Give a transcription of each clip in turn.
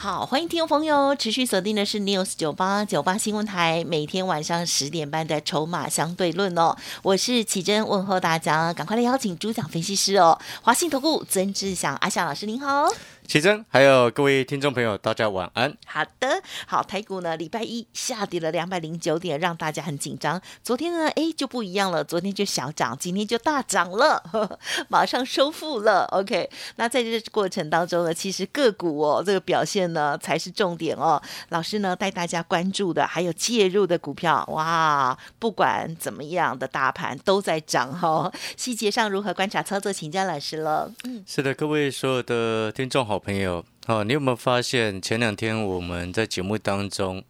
好，欢迎听众朋友持续锁定的是 News 九八九八新闻台，每天晚上十点半的筹码相对论哦。我是启珍，问候大家，赶快来邀请主讲分析师哦，华信投顾曾志祥阿夏老师您好。奇珍，还有各位听众朋友，大家晚安。好的，好，台股呢，礼拜一下跌了两百零九点，让大家很紧张。昨天呢，哎，就不一样了，昨天就小涨，今天就大涨了，呵 呵马上收复了。OK，那在这过程当中呢，其实个股哦，这个表现呢才是重点哦。老师呢带大家关注的，还有介入的股票，哇，不管怎么样的大盘都在涨哈、哦。细节上如何观察操作，请教老师了。嗯，是的，各位所有的听众好朋友，哦，你有没有发现前两天我们在节目当中，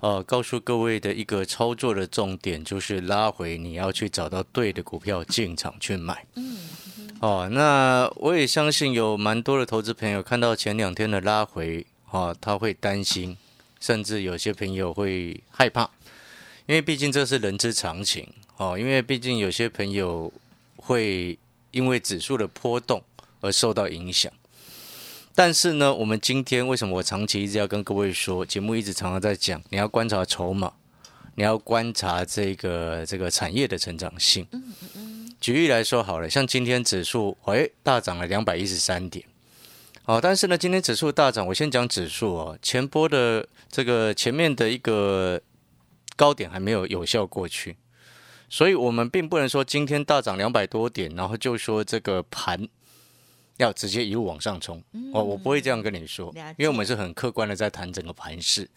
呃，告诉各位的一个操作的重点就是拉回，你要去找到对的股票进场去买。嗯。哦，那我也相信有蛮多的投资朋友看到前两天的拉回，哦，他会担心，甚至有些朋友会害怕，因为毕竟这是人之常情。哦，因为毕竟有些朋友会因为指数的波动而受到影响。但是呢，我们今天为什么我长期一直要跟各位说，节目一直常常在讲，你要观察筹码，你要观察这个这个产业的成长性。举例来说好了，像今天指数哎大涨了两百一十三点，哦，但是呢，今天指数大涨，我先讲指数哦，前波的这个前面的一个高点还没有有效过去，所以我们并不能说今天大涨两百多点，然后就说这个盘。要直接一路往上冲，哦，我不会这样跟你说，因为我们是很客观的在谈整个盘势。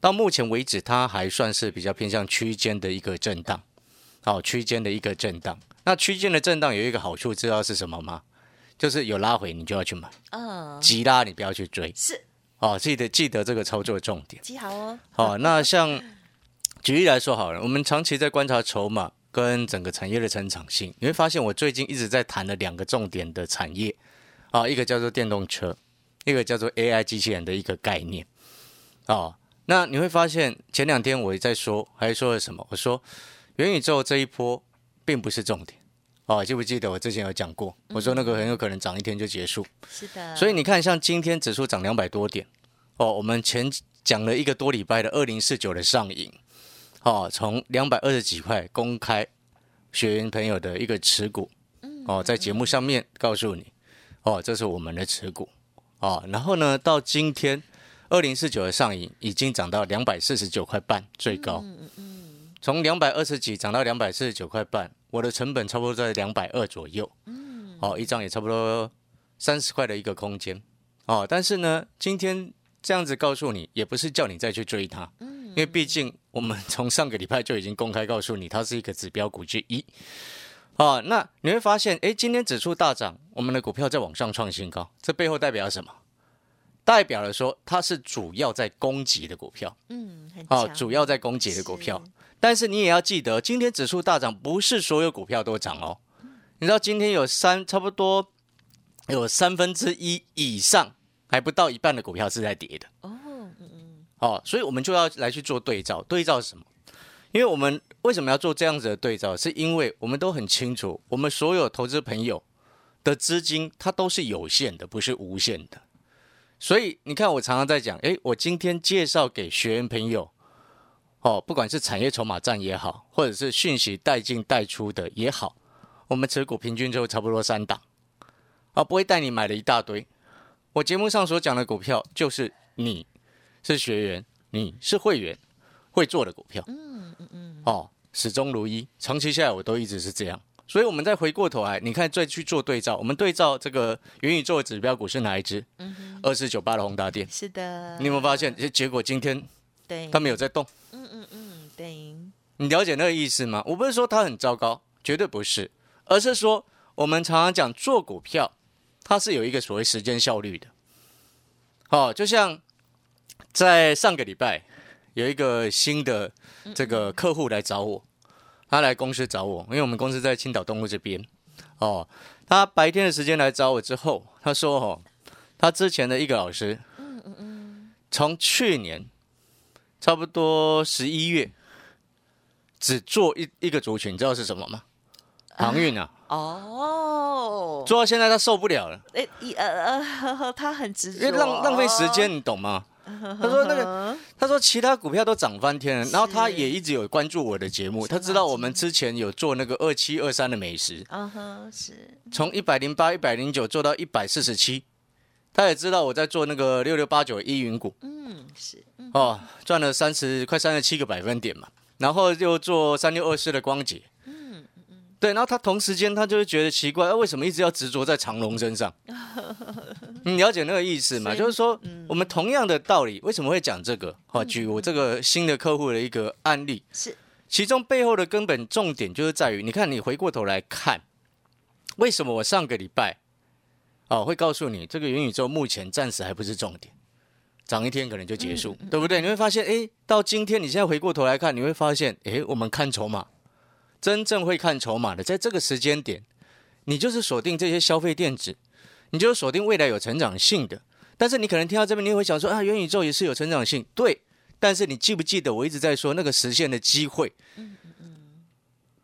到目前为止，它还算是比较偏向区间的一个震荡，好，区间的一个震荡。那区间的震荡有一个好处，知道是什么吗？就是有拉回，你就要去买，嗯，急拉你不要去追，是，哦，记得记得这个操作重点。记好哦。好，那像举例来说好了，我们长期在观察筹码跟整个产业的成长性，你会发现我最近一直在谈的两个重点的产业。啊，一个叫做电动车，一个叫做 AI 机器人的一个概念。哦，那你会发现前两天我也在说，还说了什么？我说元宇宙这一波并不是重点。哦，记不记得我之前有讲过？我说那个很有可能涨一天就结束。是的。所以你看，像今天指数涨两百多点，哦，我们前讲了一个多礼拜的二零四九的上影，哦，从两百二十几块公开学员朋友的一个持股，哦，在节目上面告诉你。哦，这是我们的持股。哦，然后呢，到今天二零四九的上影已经涨到两百四十九块半，最高，嗯嗯，从两百二十几涨到两百四十九块半，我的成本差不多在两百二左右，嗯，哦，一张也差不多三十块的一个空间，哦，但是呢，今天这样子告诉你，也不是叫你再去追它，嗯，因为毕竟我们从上个礼拜就已经公开告诉你，它是一个指标股之一。哦，那你会发现，哎，今天指数大涨，我们的股票在往上创新高，这背后代表什么？代表了说它是主要在攻击的股票，嗯，好哦，主要在攻击的股票。但是你也要记得，今天指数大涨，不是所有股票都涨哦。你知道今天有三差不多有三分之一以上，还不到一半的股票是在跌的哦，嗯嗯，哦，所以我们就要来去做对照，对照什么？因为我们为什么要做这样子的对照？是因为我们都很清楚，我们所有投资朋友的资金它都是有限的，不是无限的。所以你看，我常常在讲，诶，我今天介绍给学员朋友，哦，不管是产业筹码战也好，或者是讯息带进带出的也好，我们持股平均就差不多三档，啊，不会带你买了一大堆。我节目上所讲的股票，就是你是学员，你是会员会做的股票。嗯嗯嗯，哦，始终如一，长期下来我都一直是这样。所以，我们再回过头来，你看再去做对照，我们对照这个元宇宙的指标股是哪一只？二四九八的宏达电。是的。你有没有发现？结结果今天对，它没有在动，嗯嗯嗯，对，你了解那个意思吗？我不是说它很糟糕，绝对不是，而是说我们常常讲做股票，它是有一个所谓时间效率的。哦，就像在上个礼拜有一个新的这个客户来找我，他来公司找我，因为我们公司在青岛东路这边。哦，他白天的时间来找我之后，他说：“哦，他之前的一个老师，嗯嗯嗯，从去年差不多十一月，只做一一个族群，你知道是什么吗？航运啊。哦，做到现在他受不了了，哎，一呃呃，他很执着，因为浪浪费时间，你懂吗？他说那个，他说其他股票都涨翻天了，然后他也一直有关注我的节目，他知道我们之前有做那个二七二三的美食，嗯哼，是。从一百零八、一百零九做到一百四十七，他也知道我在做那个六六八九一云股，嗯是，嗯哦，赚了三十快三十七个百分点嘛，然后又做三六二四的光捷，嗯。对，然后他同时间他就会觉得奇怪，啊、为什么一直要执着在长隆身上？你了解那个意思吗？就是说，嗯。我们同样的道理，为什么会讲这个？好，举我这个新的客户的一个案例，是，其中背后的根本重点就是在于，你看，你回过头来看，为什么我上个礼拜哦会告诉你，这个元宇宙目前暂时还不是重点，涨一天可能就结束，对不对？你会发现，哎，到今天你现在回过头来看，你会发现，哎，我们看筹码，真正会看筹码的，在这个时间点，你就是锁定这些消费电子，你就锁定未来有成长性的。但是你可能听到这边，你会想说啊，元宇宙也是有成长性，对。但是你记不记得我一直在说那个实现的机会？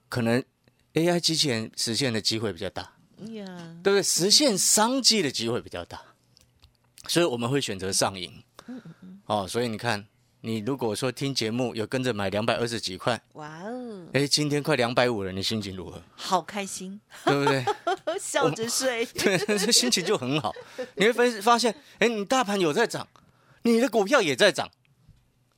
可能 AI 机器人实现的机会比较大，呀，对不对？实现商机的机会比较大，所以我们会选择上瘾。哦，所以你看，你如果说听节目有跟着买两百二十几块，哇哦，哎，今天快两百五了，你心情如何？好开心，对不对？笑着睡，对，这心情就很好。你会发发现，哎，你大盘有在涨，你的股票也在涨，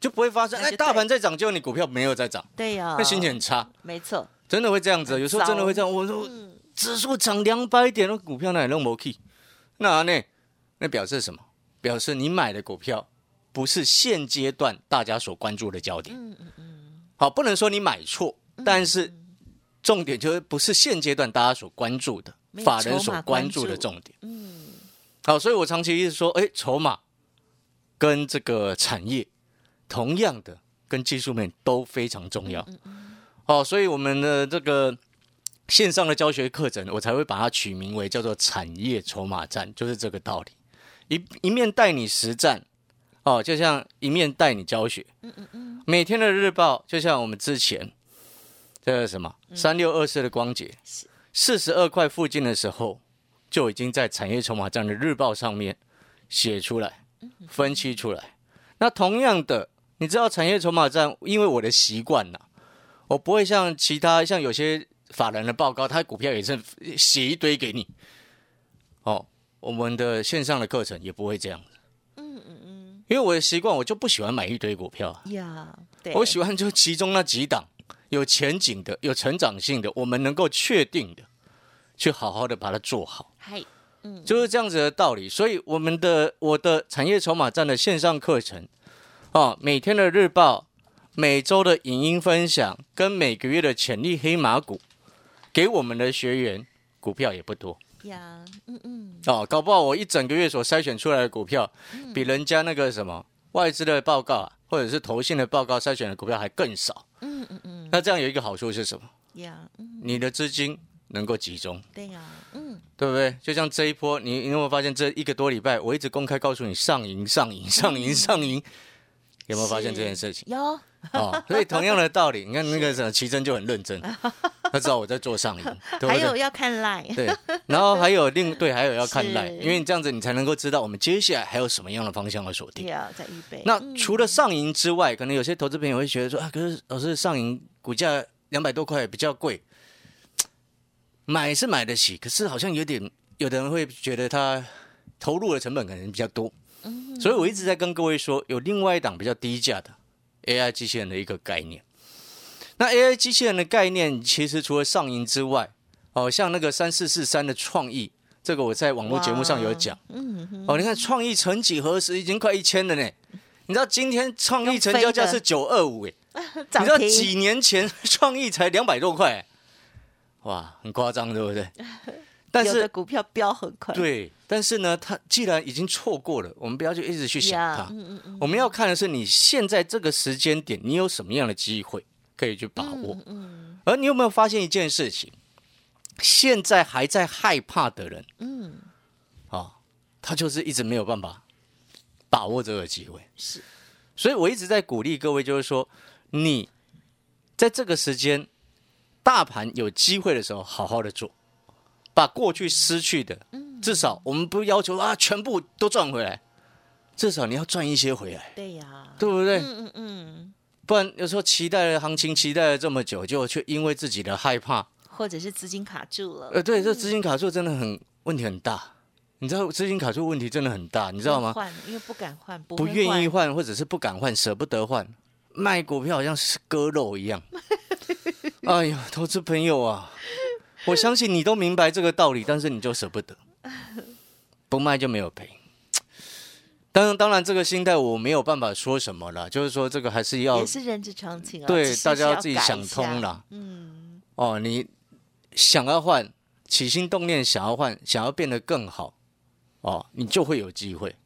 就不会发生哎，那大盘在涨，结果你股票没有在涨，对呀，那心情很差。没错，真的会这样子，有时候真的会这样。我说指数涨两百点，那股票那也弄不起，那呢？那表示什么？表示你买的股票不是现阶段大家所关注的焦点。嗯嗯嗯，好，不能说你买错，但是重点就是不是现阶段大家所关注的法人所关注的重点。嗯，好，所以我长期一直说，哎，筹码跟这个产业同样的跟技术面都非常重要。好，所以我们的这个线上的教学课程，我才会把它取名为叫做产业筹码战，就是这个道理。一一面带你实战，哦，就像一面带你教学。嗯嗯嗯。每天的日报，就像我们之前这个什么三六二四的光节，四十二块附近的时候，就已经在产业筹码战的日报上面写出来、分析出来。那同样的，你知道产业筹码站，因为我的习惯呐，我不会像其他像有些法人的报告，他股票也是写一堆给你。哦，我们的线上的课程也不会这样因为我的习惯，我就不喜欢买一堆股票啊。呀，对，我喜欢就其中那几档有前景的、有成长性的，我们能够确定的，去好好的把它做好，嗨，就是这样子的道理。所以我们的我的产业筹码站的线上课程，哦，每天的日报、每周的影音分享，跟每个月的潜力黑马股，给我们的学员股票也不多呀，嗯嗯，哦，搞不好我一整个月所筛选出来的股票，比人家那个什么外资的报告啊，或者是投信的报告筛选的股票还更少。嗯嗯嗯，那这样有一个好处是什么？呀，嗯，你的资金能够集中，对呀，嗯，对不对？就像这一波，你你有没有发现这一个多礼拜，我一直公开告诉你上赢、上赢、上赢、上赢，有没有发现这件事情？有，哦，所以同样的道理，你看那个什么奇珍就很认真，他知道我在做上瘾，对不对？还有要看 line，对，然后还有另 对，还有要看是赖，因为你这样子，你才能够知道我们接下来还有什么样的方向要锁定。呀，在预备，那嗯除了上银之外，可能有些投资朋友会觉得说啊，可是老师上银股价两百多块比较贵，买是买得起，可是好像有点，有的人会觉得他投入的成本可能比较多，所以我一直在跟各位说，有另外一档比较低价的 AI 机器人的一个概念。那 AI 机器人的概念，其实除了上银之外，哦，像那个三四四三的创意，这个我在网络节目上有讲。嗯哼，哦，你看创意曾几何时已经快一千了呢？你知道今天创意成交价是九二五哎，你知道，几年前创意才两百多块欸，哇，很夸张，对不对？但是 股票飙很快，对，但是呢，它既然已经错过了，我们不要去一直去想呀，它，嗯嗯嗯，我们要看的是你现在这个时间点，你有什么样的机会可以去把握。嗯，而你有没有发现一件事情？现在还在害怕的人，嗯，啊，他就是一直没有办法把握这个机会。是，所以我一直在鼓励各位，就是说，你在这个时间，大盘有机会的时候，好好的做，把过去失去的，至少我们不要求啊，全部都赚回来，至少你要赚一些回来，对呀，对不对？嗯嗯嗯，不然有时候期待了行情，期待了这么久，就却因为自己的害怕，或者是资金卡住了，呃，对，这资金卡住真的很问题很大。你知道资金卡住问题真的很大，你知道吗？换，因为不敢换，不不愿意换，或者是不敢换，舍不得换，卖股票好像是割肉一样。哎呀，投资朋友啊，我相信你都明白这个道理，但是你就舍不得，不卖就没有赔。当然，当然，这个心态我没有办法说什么了，就是说这个还是要也是人之常情啊，对大家要自己想通了。嗯，哦，你想要换，起心动念想要换，想要变得更好，哦，你就会有机会。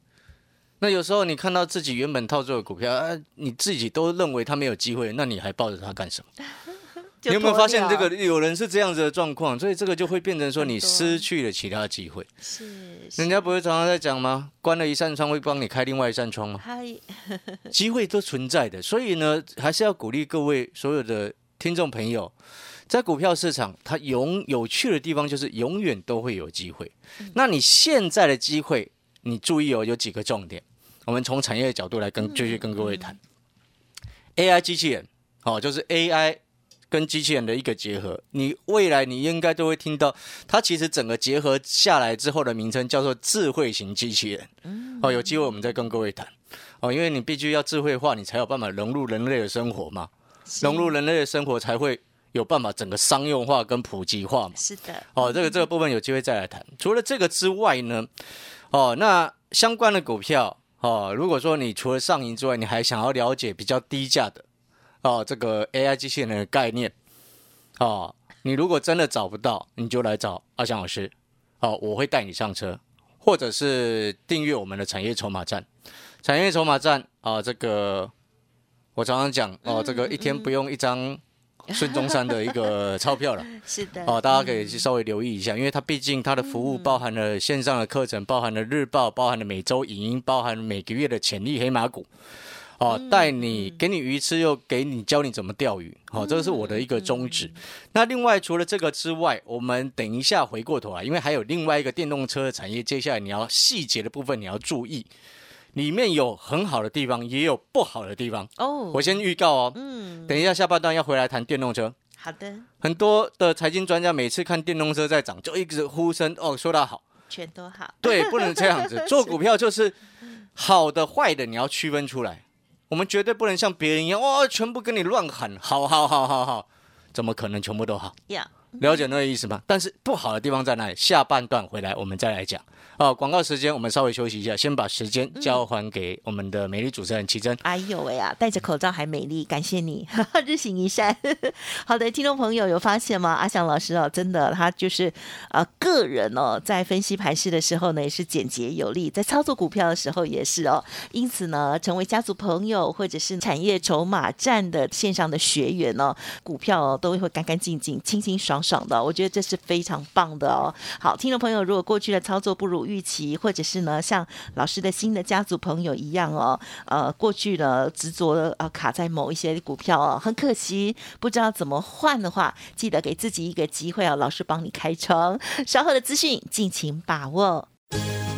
那有时候你看到自己原本套住的股票，啊，你自己都认为它没有机会，那你还抱着它干什么？就你有没有发现这个有人是这样子的状况？所以这个就会变成说你失去了其他机会。是人家不是常常在讲吗？关了一扇窗会帮你开另外一扇窗吗？嗨，机会都存在的，所以呢，还是要鼓励各位所有的听众朋友，在股票市场，它永有趣的地方就是永远都会有机会。那你现在的机会，你注意哦，有几个重点。我们从产业的角度来跟继续跟各位谈、AI 机器人，哦，就是 AI 跟机器人的一个结合。你未来你应该都会听到，它其实整个结合下来之后的名称叫做智慧型机器人。哦，有机会我们再跟各位谈。哦，因为你必须要智慧化，你才有办法融入人类的生活嘛，融入人类的生活才会有办法整个商用化跟普及化嘛。是的，哦，这个这个部分有机会再来谈。除了这个之外呢，哦，那相关的股票，哦，如果说你除了上银之外，你还想要了解比较低价的，哦，这个 AI 机器人的概念，哦，你如果真的找不到，你就来找阿翔老师，哦，我会带你上车，或者是订阅我们的产业筹码站。产业筹码站啊、这个我常常讲哦，这个一天不用一张孙中山的一个 钞票了。是的，哦，大家可以去稍微留意一下，因为它毕竟它的服务包含了线上的课程，包含了日报，包含了每周影音，包含每个月的潜力黑马股。哦，带你给你鱼吃，又给你教你怎么钓鱼。好、这个是我的一个宗旨。那另外除了这个之外，我们等一下回过头来，因为还有另外一个电动车的产业，接下来你要细节的部分你要注意，里面有很好的地方，也有不好的地方。哦，我先预告哦，嗯，等一下下半段要回来谈电动车。好的，很多的财经专家每次看电动车在涨，就一直呼声哦，说它好。全都好，对，不能这样子。做股票就是好的、坏的，你要区分出来。我们绝对不能像别人一样，哇，全部跟你乱喊，好好好好好，怎么可能全部都好？呀，了解那个意思吗？但是不好的地方在哪里？下半段回来我们再来讲。哦，广告时间我们稍微休息一下，先把时间交还给我们的美丽主持人奇珍。哎呦喂啊，戴着口罩还美丽，感谢你，日行一善。好的，听众朋友有发现吗？阿翔老师哦，真的他就是呃个人哦，在分析盘势的时候呢，也是简洁有力，在操作股票的时候也是哦。因此呢，成为家族朋友或者是产业筹码站的线上的学员哦，股票哦都会干干净净、清清爽爽的，我觉得这是非常棒的哦。好，听众朋友，如果过去的操作不如预期，或者是呢像老师的新的家族朋友一样哦，呃，过去呢执着的呃卡在某一些股票哦，很可惜，不知道怎么换的话，记得给自己一个机会哦，老师帮你开窗。稍后的资讯尽情把握。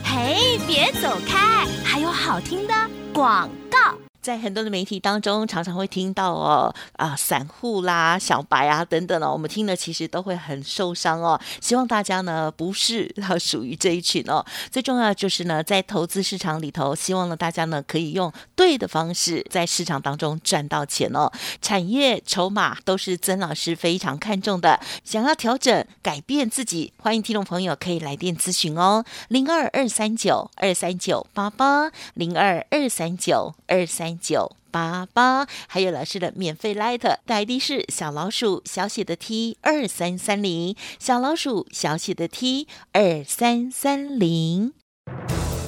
嘿，别走开，还有好听的广告。在很多的媒体当中，常常会听到哦啊，散户啦、小白啊等等哦，我们听了其实都会很受伤哦。希望大家呢不是要属于这一群哦。最重要就是呢，在投资市场里头，希望呢大家呢可以用对的方式在市场当中赚到钱哦。产业筹码都是曾老师非常看重的，想要调整改变自己，欢迎听众朋友可以来电咨询哦，零二二三九二三九八八零二二三九二三九八八，还有老师的免费 Light 的是小老鼠小写的 T 二三三零，小老鼠小写的 T 二三三零。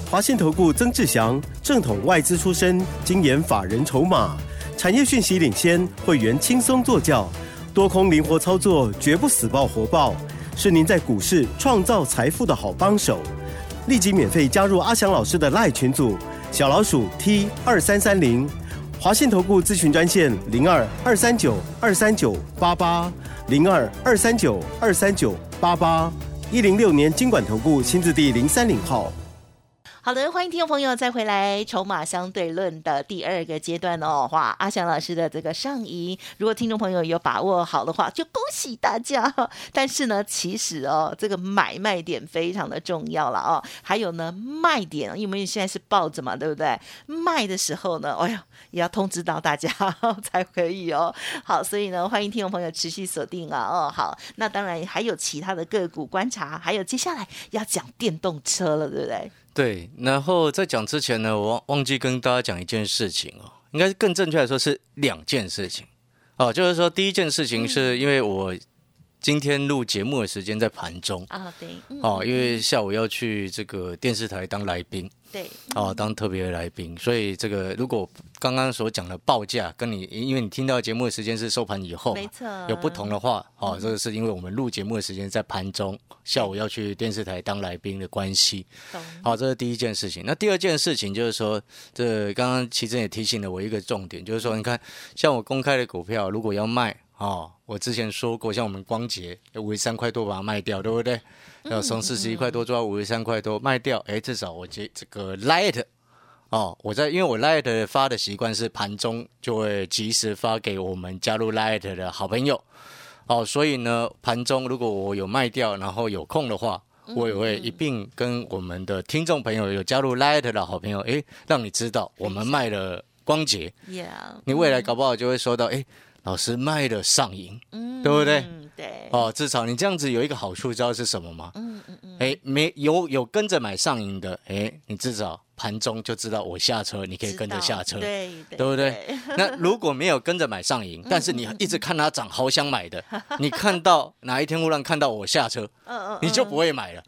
华信投顾曾志祥，正统外资出身，精研法人筹码，产业讯息领先，会员轻松做教，多空灵活操作，绝不死爆活爆，是您在股市创造财富的好帮手。立即免费加入阿翔老师的 lie 群组，小老鼠 T 二三三零，华信投顾咨询专线零二二三九二三九八八零二二三九二三九八八，一零六年经管投顾新字第零三零号。好的，欢迎听众朋友再回来《筹码相对论》的第二个阶段哦。哇，阿翔老师的这个上移，如果听众朋友有把握好的话，就恭喜大家。但是呢，其实哦，这个买卖点非常的重要了哦。还有呢，卖点，因为现在是抱着嘛，对不对？卖的时候呢，哎呀，也要通知到大家 才可以哦。好，所以呢，欢迎听众朋友持续锁定啊。哦，好，那当然还有其他的个股观察，还有接下来要讲电动车了，对不对？对，然后在讲之前呢，我忘忘记跟大家讲一件事情哦，应该是更正确来说是两件事情哦，就是说第一件事情是因为我今天录节目的时间在盘中。啊，对，哦，因为下午要去这个电视台当来宾。对，哦，当特别来宾，所以这个如果刚刚所讲的报价跟你，因为你听到节目的时间是收盘以后，没错，有不同的话，哦，这个是因为我们录节目的时间在盘中，下午要去电视台当来宾的关系。好，这是第一件事情。那第二件事情就是说，这刚刚其实也提醒了我一个重点，就是说，你看，像我公开的股票，如果要卖，哦，我之前说过，像我们光洁五十三块多把它卖掉，对不对？要从四十一块多做到五十三块多卖掉，哎，至少我接这个 light 哦，我在因为我 light 发的习惯是盘中就会及时发给我们加入 light 的好朋友，哦，所以呢，盘中如果我有卖掉，然后有空的话，我也会一并跟我们的听众朋友有加入 light 的好朋友，哎，让你知道我们卖了光洁，yeah，你未来搞不好就会收到，哎。老师卖的上瘾，嗯，对不对？对，哦，至少你这样子有一个好处，知道是什么吗？嗯嗯嗯。哎，没有有跟着买上瘾的，哎，你至少盘中就知道我下车，你可以跟着下车，对对不对？那如果没有跟着买上瘾，但是你一直看它涨，好想买的，你看到哪一天忽然看到我下车，嗯嗯，你就不会买了。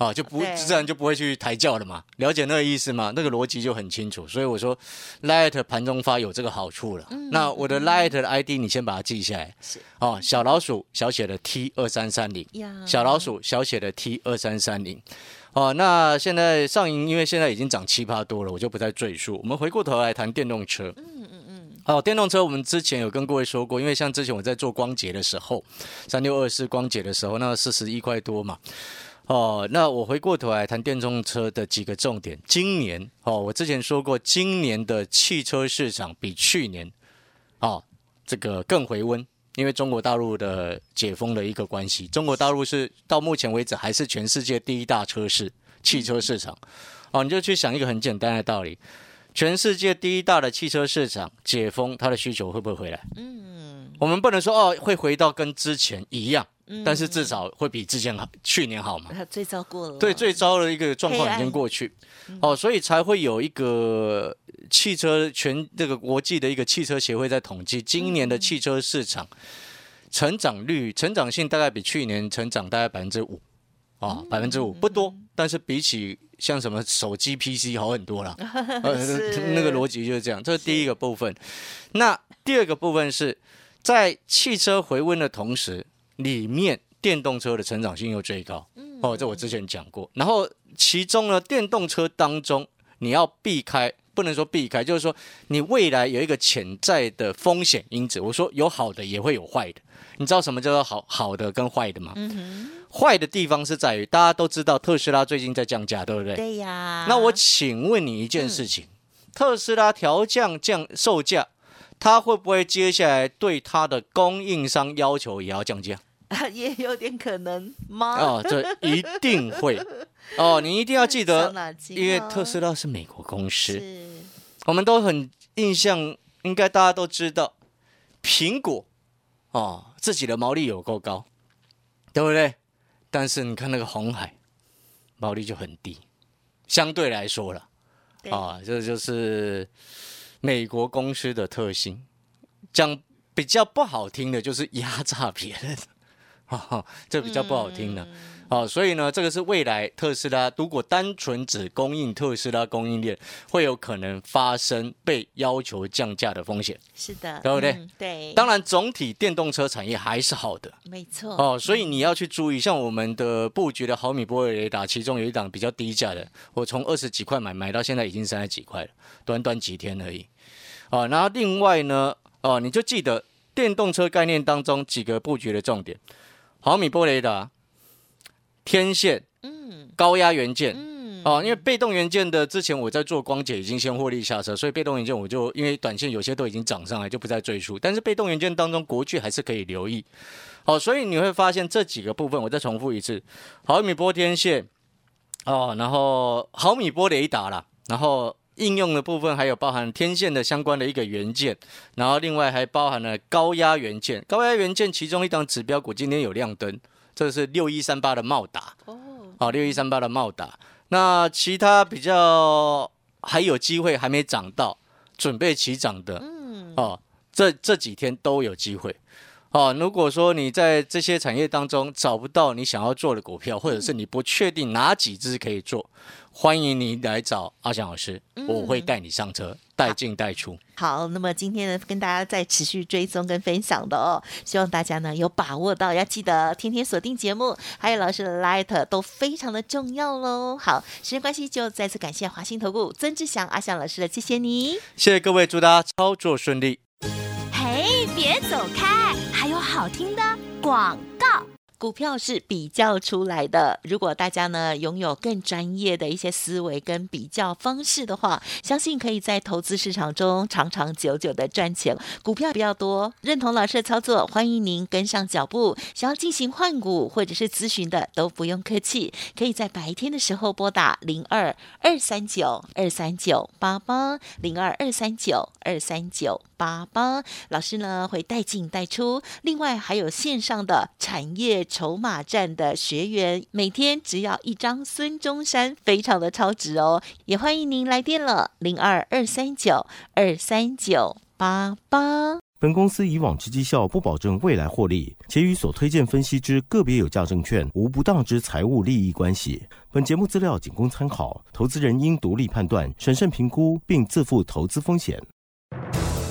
啊，就不自然就不会去抬轿了嘛？了解那个意思吗？那个逻辑就很清楚。所以我说，Light 盘中发有这个好处了。那我的 Light 的 ID 你先把它记下来。是哦，小老鼠小写的 T 二三三零，小老鼠小写的 T 二三三零。哦，那现在上银因为现在已经涨七八多了，我就不再赘述。我们回过头来谈电动车。嗯嗯嗯。哦，电动车我们之前有跟各位说过，因为像之前我在做光捷的时候，三六二四光捷的时候，那四十一块多嘛。哦，那我回过头来谈电动车的几个重点。今年哦，我之前说过，今年的汽车市场比去年，哦，这个更回温，因为中国大陆的解封的一个关系。中国大陆是到目前为止还是全世界第一大车市汽车市场。哦，你就去想一个很简单的道理：全世界第一大的汽车市场解封，它的需求会不会回来？嗯，我们不能说哦，会回到跟之前一样。但是至少会比之前好，去年好嘛？最糟过了。对，最糟的一个状况已经过去，哦，所以才会有一个汽车全这个国际的一个汽车协会在统计今年的汽车市场成长率，成长性大概比去年成长大概百分之五，啊，百分之五不多，但是比起像什么手机 PC 好很多了 呃。那个逻辑就是这样，这是第一个部分。那第二个部分是在汽车回温的同时。里面电动车的成长性又最高，哦，这我之前讲过。然后其中呢，电动车当中你要避开，不能说避开，就是说你未来有一个潜在的风险因子。我说有好的也会有坏的，你知道什么叫做好好的跟坏的吗？坏的地方是在于大家都知道特斯拉最近在降价，对不对？对呀。那我请问你一件事情，特斯拉调降降售价，它会不会接下来对它的供应商要求也要降价？也有点可能吗？哦，这一定会哦，你一定要记得，因为特斯拉是美国公司，我们都很印象，应该大家都知道，苹果哦，自己的毛利有够高，对不对？但是你看那个红海，毛利就很低，相对来说了，啊，这就是美国公司的特性。讲比较不好听的，就是压榨别人。哈哈，这比较不好听的。嗯好、所以呢，这个是未来特斯拉如果单纯只供应特斯拉供应链，会有可能发生被要求降价的风险。是的，对不对嗯对，当然，总体电动车产业还是好的没错，哦，所以你要去注意，像我们的布局的毫米波雷达，其中有一档比较低价的，我从二十几块买买到现在已经三十几块了，短短几天而已。哦，然后另外呢，哦，你就记得电动车概念当中几个布局的重点：毫米波雷达、天线、嗯高压元件。嗯，哦，因为被动元件的之前我在做光解已经先获利下车，所以被动元件我就因为短线有些都已经涨上来，就不再赘述。但是被动元件当中，国巨还是可以留意。好、所以你会发现这几个部分，我再重复一次：毫米波天线，哦，然后毫米波雷达啦，然后应用的部分还有包含天线的相关的一个元件，然后另外还包含了高压元件。高压元件其中一档指标股今天有亮灯，这是六一三八的茂达。哦，好，六一三八的茂达。那其他比较还有机会还没涨到，准备起涨的嗯，哦，这这几天都有机会。哦，如果说你在这些产业当中找不到你想要做的股票，或者是你不确定哪几只可以做，欢迎你来找阿翔老师，我会带你上车，带进带出。好，那么今天呢，跟大家再持续追踪跟分享的哦，希望大家呢有把握到，要记得天天锁定节目，还有老师的 Light 都非常的重要喽。好，时间关系，就再次感谢华信投顾曾志祥阿翔老师的，谢谢你。谢谢各位，祝大家操作顺利。嘿，别走开，好听的广告。股票是比较出来的。如果大家呢拥有更专业的一些思维跟比较方式的话，相信可以在投资市场中长长久久的赚钱。股票比较多，认同老师的操作，欢迎您跟上脚步。想要进行换股或者是咨询的，都不用客气，可以在白天的时候拨打零二二三九二三九八八零二二三九二三九八八。老师呢会带进带出，另外还有线上的产业筹码站的学员，每天只要一张孙中山，非常的超值哦，也欢迎您来电了，零二二三九二三九八八。本公司以往之绩效不保证未来获利，且与所推荐分析之个别有价证券无不当之财务利益关系。本节目资料仅供参考，投资人应独立判断、审慎评估，并自负投资风险。